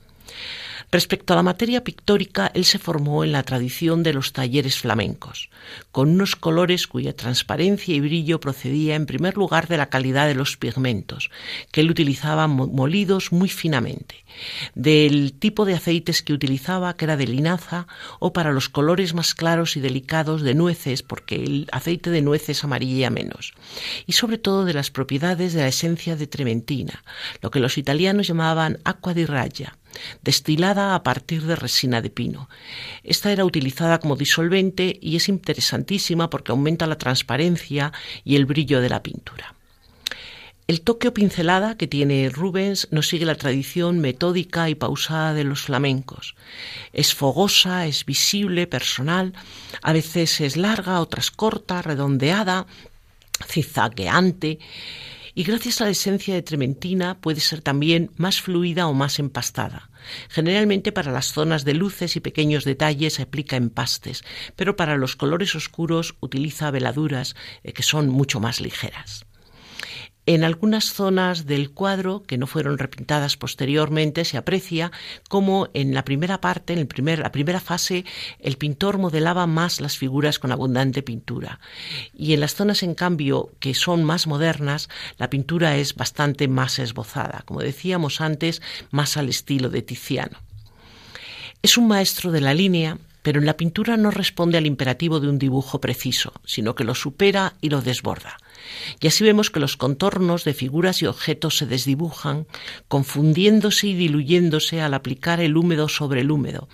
Respecto a la materia pictórica, él se formó en la tradición de los talleres flamencos, con unos colores cuya transparencia y brillo procedía en primer lugar de la calidad de los pigmentos, que él utilizaba molidos muy finamente, del tipo de aceites que utilizaba, que era de linaza, o para los colores más claros y delicados de nueces, porque el aceite de nueces amarilla menos, y sobre todo de las propiedades de la esencia de trementina, lo que los italianos llamaban aqua di raya, destilada a partir de resina de pino. Esta era utilizada como disolvente y es interesantísima porque aumenta la transparencia y el brillo de la pintura. El toque o pincelada que tiene Rubens no sigue la tradición metódica y pausada de los flamencos. Es fogosa, es visible, personal, a veces es larga, otras corta, redondeada, zigzagueante y gracias a la esencia de trementina puede ser también más fluida o más empastada. Generalmente para las zonas de luces y pequeños detalles aplica empastes, pero para los colores oscuros utiliza veladuras eh, que son mucho más ligeras. En algunas zonas del cuadro que no fueron repintadas posteriormente se aprecia cómo en la primera parte, en la primera fase, el pintor modelaba más las figuras con abundante pintura. Y en las zonas, en cambio, que son más modernas, la pintura es bastante más esbozada, como decíamos antes, más al estilo de Tiziano. Es un maestro de la línea, pero en la pintura no responde al imperativo de un dibujo preciso, sino que lo supera y lo desborda. Y así vemos que los contornos de figuras y objetos se desdibujan, confundiéndose y diluyéndose al aplicar el húmedo sobre el húmedo.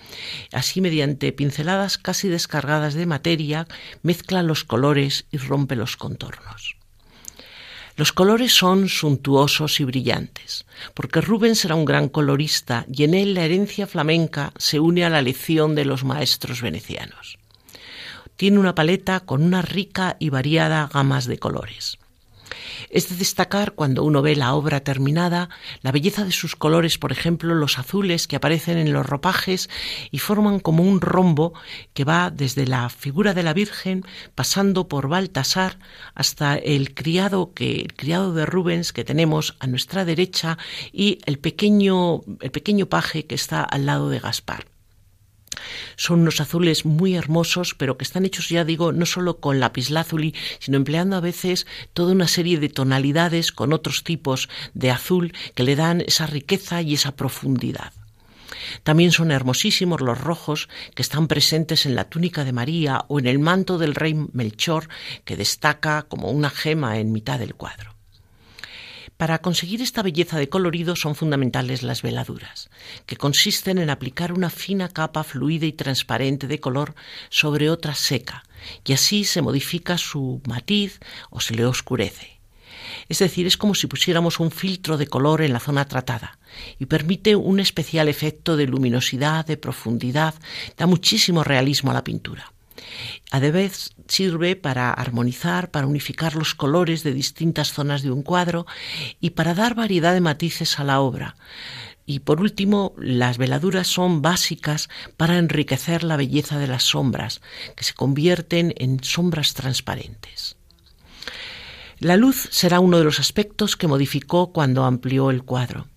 Así, mediante pinceladas casi descargadas de materia, mezcla los colores y rompe los contornos. Los colores son suntuosos y brillantes, porque Rubens era un gran colorista y en él la herencia flamenca se une a la lección de los maestros venecianos tiene una paleta con una rica y variada gamas de colores. Es de destacar cuando uno ve la obra terminada la belleza de sus colores, por ejemplo, los azules que aparecen en los ropajes y forman como un rombo que va desde la figura de la Virgen pasando por Baltasar hasta el criado que el criado de Rubens que tenemos a nuestra derecha y el pequeño el pequeño paje que está al lado de Gaspar. Son unos azules muy hermosos, pero que están hechos, ya digo, no solo con lapislázuli, sino empleando a veces toda una serie de tonalidades con otros tipos de azul que le dan esa riqueza y esa profundidad. También son hermosísimos los rojos que están presentes en la túnica de María o en el manto del rey Melchor, que destaca como una gema en mitad del cuadro. Para conseguir esta belleza de colorido son fundamentales las veladuras, que consisten en aplicar una fina capa fluida y transparente de color sobre otra seca, y así se modifica su matiz o se le oscurece. Es decir, es como si pusiéramos un filtro de color en la zona tratada y permite un especial efecto de luminosidad, de profundidad, da muchísimo realismo a la pintura. A vez sirve para armonizar, para unificar los colores de distintas zonas de un cuadro y para dar variedad de matices a la obra. Y por último, las veladuras son básicas para enriquecer la belleza de las sombras, que se convierten en sombras transparentes. La luz será uno de los aspectos que modificó cuando amplió el cuadro.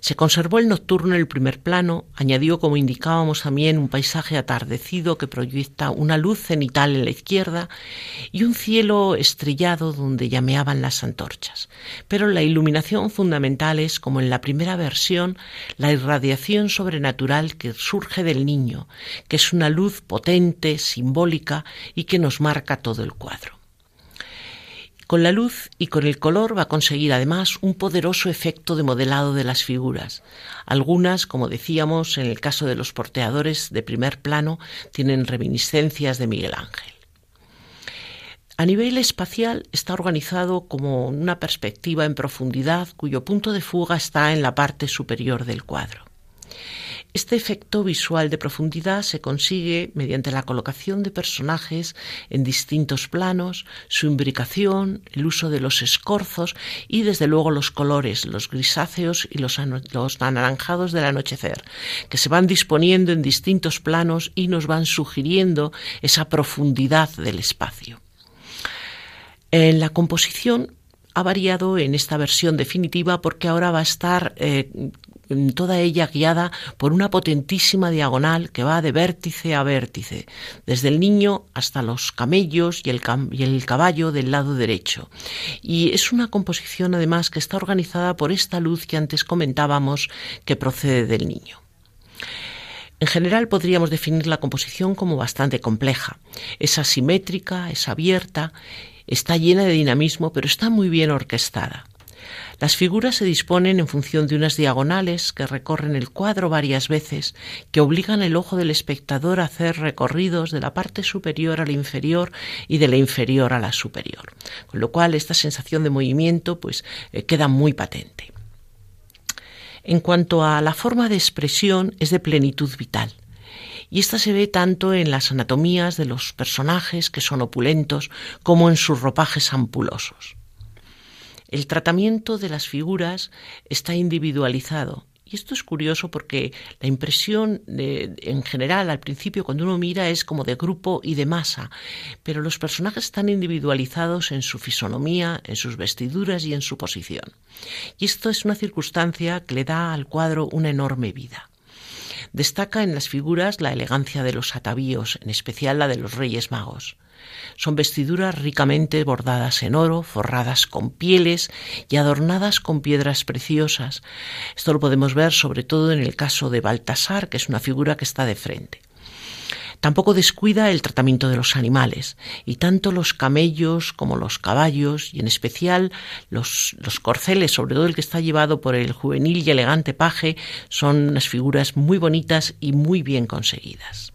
Se conservó el nocturno en el primer plano, añadió, como indicábamos también, un paisaje atardecido que proyecta una luz cenital en la izquierda y un cielo estrellado donde llameaban las antorchas. Pero la iluminación fundamental es, como en la primera versión, la irradiación sobrenatural que surge del niño, que es una luz potente, simbólica y que nos marca todo el cuadro. Con la luz y con el color va a conseguir además un poderoso efecto de modelado de las figuras. Algunas, como decíamos, en el caso de los porteadores de primer plano, tienen reminiscencias de Miguel Ángel. A nivel espacial está organizado como una perspectiva en profundidad cuyo punto de fuga está en la parte superior del cuadro. Este efecto visual de profundidad se consigue mediante la colocación de personajes en distintos planos, su imbricación, el uso de los escorzos y desde luego los colores, los grisáceos y los, anaranjados del anochecer, que se van disponiendo en distintos planos y nos van sugiriendo esa profundidad del espacio. En la composición ha variado en esta versión definitiva porque ahora va a estar eh, toda ella guiada por una potentísima diagonal que va de vértice a vértice, desde el niño hasta los camellos y el, y el caballo del lado derecho. Y es una composición además que está organizada por esta luz que antes comentábamos que procede del niño. En general podríamos definir la composición como bastante compleja. Es asimétrica, es abierta, está llena de dinamismo, pero está muy bien orquestada. Las figuras se disponen en función de unas diagonales que recorren el cuadro varias veces, que obligan el ojo del espectador a hacer recorridos de la parte superior a la inferior y de la inferior a la superior, con lo cual esta sensación de movimiento pues eh, queda muy patente. En cuanto a la forma de expresión, es de plenitud vital. Y esta se ve tanto en las anatomías de los personajes, que son opulentos, como en sus ropajes ampulosos. El tratamiento de las figuras está individualizado. Y esto es curioso porque la impresión en general al principio cuando uno mira es como de grupo y de masa, pero los personajes están individualizados en su fisonomía, en sus vestiduras y en su posición. Y esto es una circunstancia que le da al cuadro una enorme vida. Destaca en las figuras la elegancia de los atavíos, en especial la de los Reyes Magos. Son vestiduras ricamente bordadas en oro, forradas con pieles y adornadas con piedras preciosas. Esto lo podemos ver sobre todo en el caso de Baltasar, que es una figura que está de frente. Tampoco descuida el tratamiento de los animales, y tanto los camellos como los caballos, y en especial los, corceles, sobre todo el que está llevado por el juvenil y elegante paje, son unas figuras muy bonitas y muy bien conseguidas.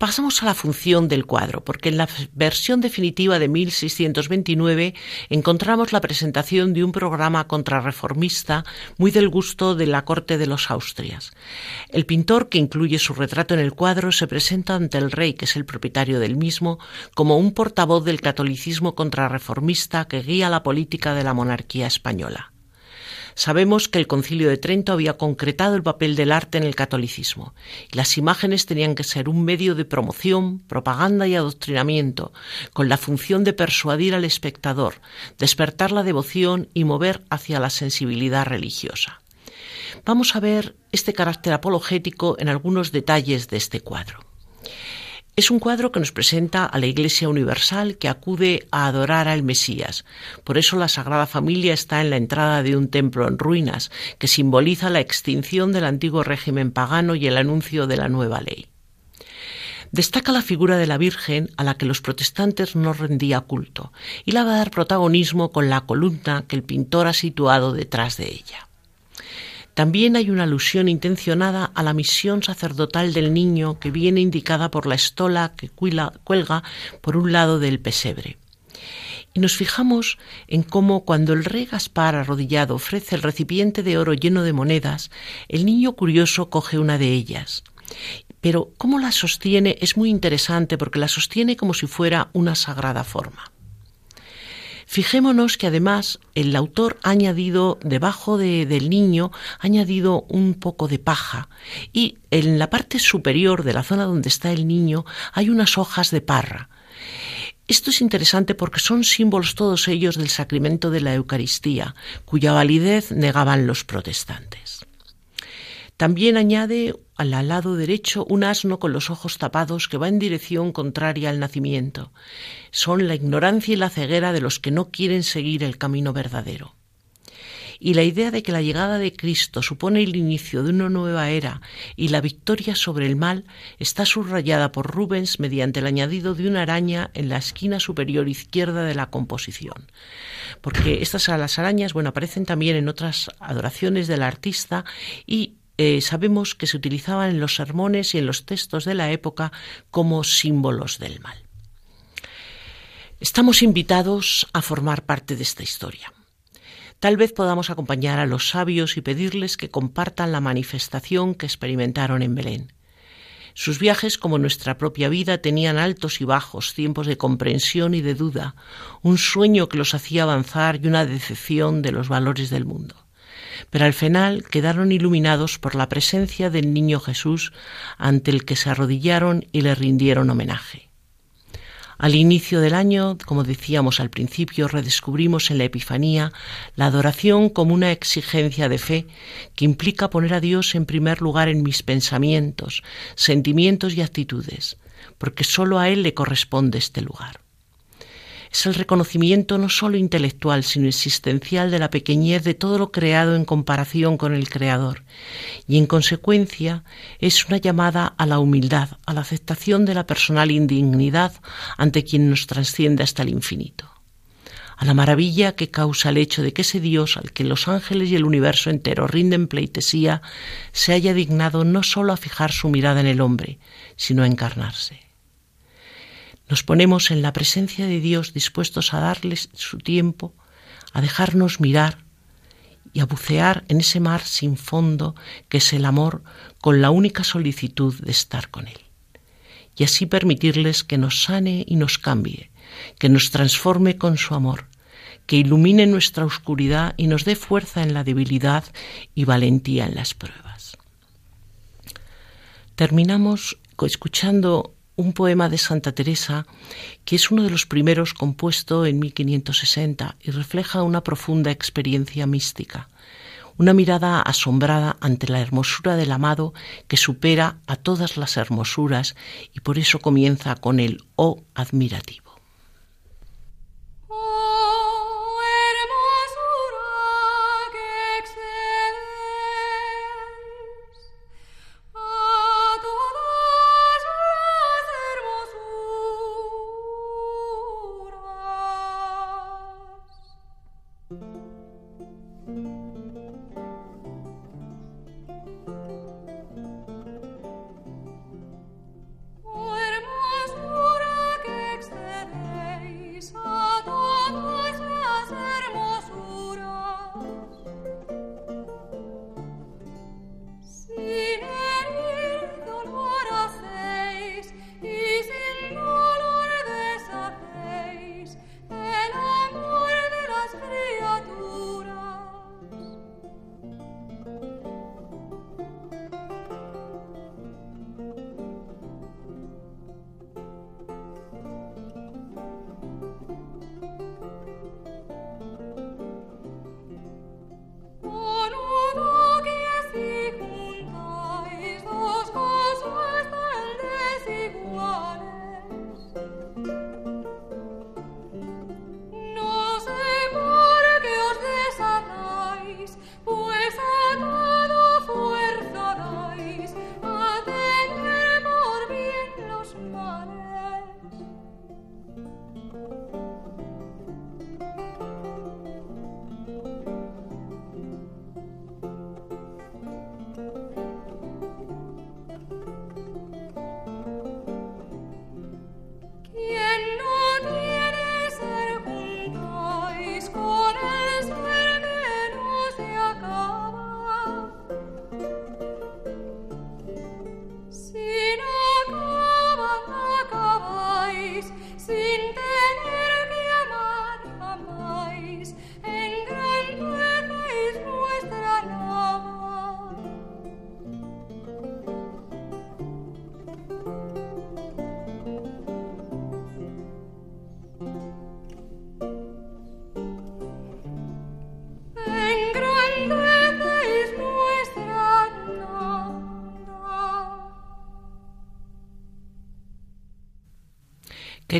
Pasamos a la función del cuadro, porque en la versión definitiva de 1629 encontramos la presentación de un programa contrarreformista muy del gusto de la corte de los Austrias. El pintor, que incluye su retrato en el cuadro, se presenta ante el rey, que es el propietario del mismo, como un portavoz del catolicismo contrarreformista que guía la política de la monarquía española. Sabemos que el concilio de Trento había concretado el papel del arte en el catolicismo. Y las imágenes tenían que ser un medio de promoción, propaganda y adoctrinamiento, con la función de persuadir al espectador, despertar la devoción y mover hacia la sensibilidad religiosa. Vamos a ver este carácter apologético en algunos detalles de este cuadro. Es un cuadro que nos presenta a la Iglesia Universal que acude a adorar al Mesías. Por eso la Sagrada Familia está en la entrada de un templo en ruinas, que simboliza la extinción del antiguo régimen pagano y el anuncio de la nueva ley. Destaca la figura de la Virgen a la que los protestantes no rendía culto, y la va a dar protagonismo con la columna que el pintor ha situado detrás de ella. También hay una alusión intencionada a la misión sacerdotal del niño que viene indicada por la estola que cuelga por un lado del pesebre. Y nos fijamos en cómo cuando el rey Gaspar arrodillado ofrece el recipiente de oro lleno de monedas, el niño curioso coge una de ellas. Pero cómo la sostiene es muy interesante porque la sostiene como si fuera una sagrada forma. Fijémonos que además el autor ha añadido debajo del niño, ha añadido un poco de paja y en la parte superior de la zona donde está el niño hay unas hojas de parra. Esto es interesante porque son símbolos todos ellos del sacramento de la Eucaristía, cuya validez negaban los protestantes. También añade al lado derecho un asno con los ojos tapados que va en dirección contraria al nacimiento. Son la ignorancia y la ceguera de los que no quieren seguir el camino verdadero y la idea de que la llegada de Cristo supone el inicio de una nueva era y la victoria sobre el mal está subrayada por Rubens mediante el añadido de una araña en la esquina superior izquierda de la composición. Porque estas las arañas, bueno, aparecen también en otras adoraciones del artista y eh, sabemos que se utilizaban en los sermones y en los textos de la época como símbolos del mal. Estamos invitados a formar parte de esta historia. Tal vez podamos acompañar a los sabios y pedirles que compartan la manifestación que experimentaron en Belén. Sus viajes, como nuestra propia vida, tenían altos y bajos, tiempos de comprensión y de duda, un sueño que los hacía avanzar y una decepción de los valores del mundo. Pero al final quedaron iluminados por la presencia del niño Jesús ante el que se arrodillaron y le rindieron homenaje. Al inicio del año, como decíamos al principio, redescubrimos en la Epifanía la adoración como una exigencia de fe que implica poner a Dios en primer lugar en mis pensamientos, sentimientos y actitudes, porque sólo a Él le corresponde este lugar es el reconocimiento no solo intelectual, sino existencial de la pequeñez de todo lo creado en comparación con el Creador, y en consecuencia es una llamada a la humildad, a la aceptación de la personal indignidad ante quien nos trasciende hasta el infinito a la maravilla que causa el hecho de que ese Dios al que los ángeles y el universo entero rinden pleitesía se haya dignado no sólo a fijar su mirada en el hombre, sino a encarnarse. Nos ponemos en la presencia de Dios dispuestos a darles su tiempo, a dejarnos mirar y a bucear en ese mar sin fondo que es el amor con la única solicitud de estar con Él. Y así permitirles que nos sane y nos cambie, que nos transforme con su amor, que ilumine nuestra oscuridad y nos dé fuerza en la debilidad y valentía en las pruebas. Terminamos escuchando un poema de Santa Teresa que es uno de los primeros compuesto en 1560 y refleja una profunda experiencia mística, una mirada asombrada ante la hermosura del amado que supera a todas las hermosuras y por eso comienza con el oh admirativo.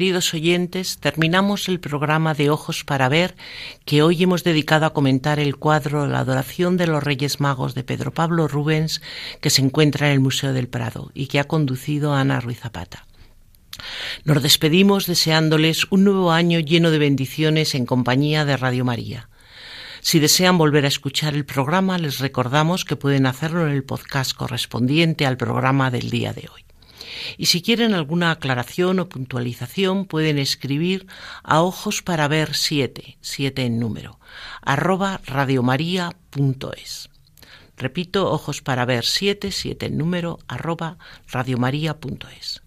Queridos oyentes, terminamos el programa de Ojos para Ver que hoy hemos dedicado a comentar el cuadro La adoración de los Reyes Magos de Pedro Pablo Rubens que se encuentra en el Museo del Prado y que ha conducido Ana Ruiz Zapata. Nos despedimos deseándoles un nuevo año lleno de bendiciones en compañía de Radio María. Si desean volver a escuchar el programa, les recordamos que pueden hacerlo en el podcast correspondiente al programa del día de hoy. Y si quieren alguna aclaración o puntualización, pueden escribir a ojos para ver siete, siete en número, arroba radiomaria.es. Repito, ojos para ver siete, siete en número, arroba radiomaria.es.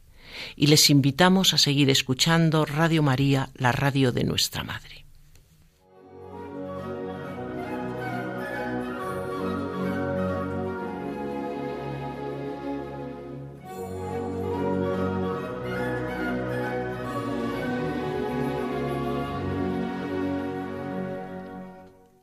Y les invitamos a seguir escuchando Radio María, la radio de nuestra Madre.